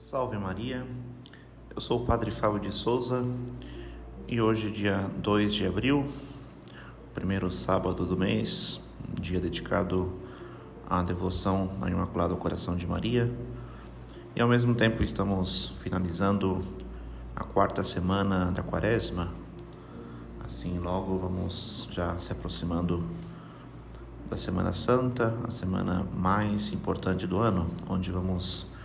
Salve Maria, eu sou o Padre Fábio de Souza e hoje, dia 2 de abril, primeiro sábado do mês, dia dedicado à devoção ao Imaculado Coração de Maria, e ao mesmo tempo estamos finalizando a quarta semana da Quaresma, assim logo vamos já se aproximando da Semana Santa, a semana mais importante do ano, onde vamos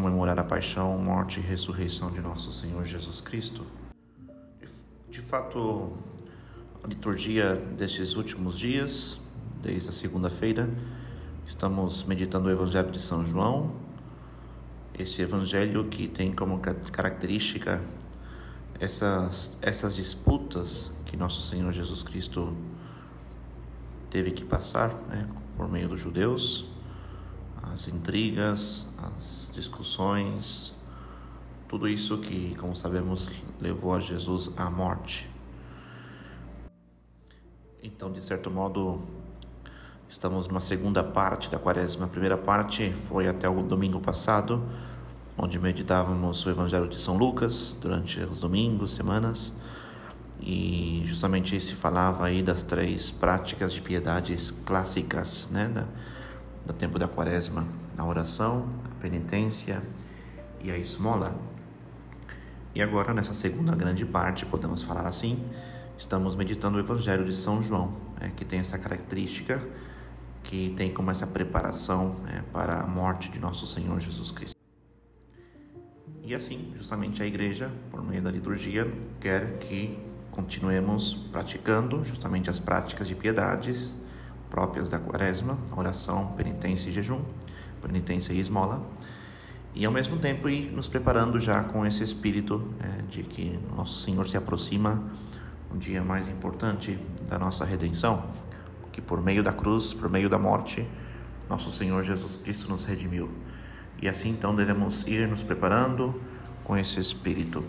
comemorar a paixão, morte e ressurreição de nosso Senhor Jesus Cristo. De fato, a liturgia destes últimos dias, desde a segunda-feira, estamos meditando o Evangelho de São João, esse evangelho que tem como característica essas, essas disputas que nosso Senhor Jesus Cristo teve que passar né, por meio dos judeus as intrigas, as discussões, tudo isso que, como sabemos, levou a Jesus à morte. Então, de certo modo, estamos numa segunda parte da quaresma. A primeira parte foi até o domingo passado, onde meditávamos o Evangelho de São Lucas durante os domingos, semanas, e justamente se falava aí das três práticas de piedades clássicas, né? Da, do tempo da quaresma, a oração, a penitência e a esmola. E agora, nessa segunda grande parte, podemos falar assim, estamos meditando o Evangelho de São João, né, que tem essa característica, que tem como essa preparação né, para a morte de nosso Senhor Jesus Cristo. E assim, justamente a igreja, por meio da liturgia, quer que continuemos praticando justamente as práticas de piedades, próprias da quaresma, oração, penitência e jejum, penitência e esmola, e ao mesmo tempo ir nos preparando já com esse espírito é, de que nosso Senhor se aproxima um dia mais importante da nossa redenção, que por meio da cruz, por meio da morte, nosso Senhor Jesus Cristo nos redimiu. E assim então devemos ir nos preparando com esse espírito.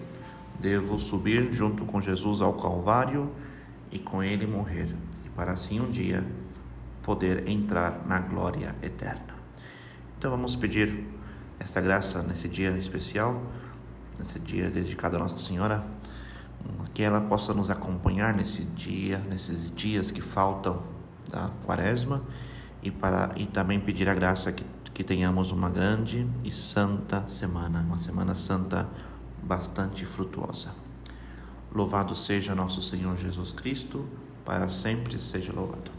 Devo subir junto com Jesus ao Calvário e com ele morrer, e para assim um dia poder entrar na glória eterna. Então vamos pedir esta graça nesse dia especial, nesse dia dedicado a Nossa Senhora, que ela possa nos acompanhar nesse dia, nesses dias que faltam da Quaresma e para e também pedir a graça que que tenhamos uma grande e santa semana, uma semana santa bastante frutuosa. Louvado seja nosso Senhor Jesus Cristo, para sempre seja louvado.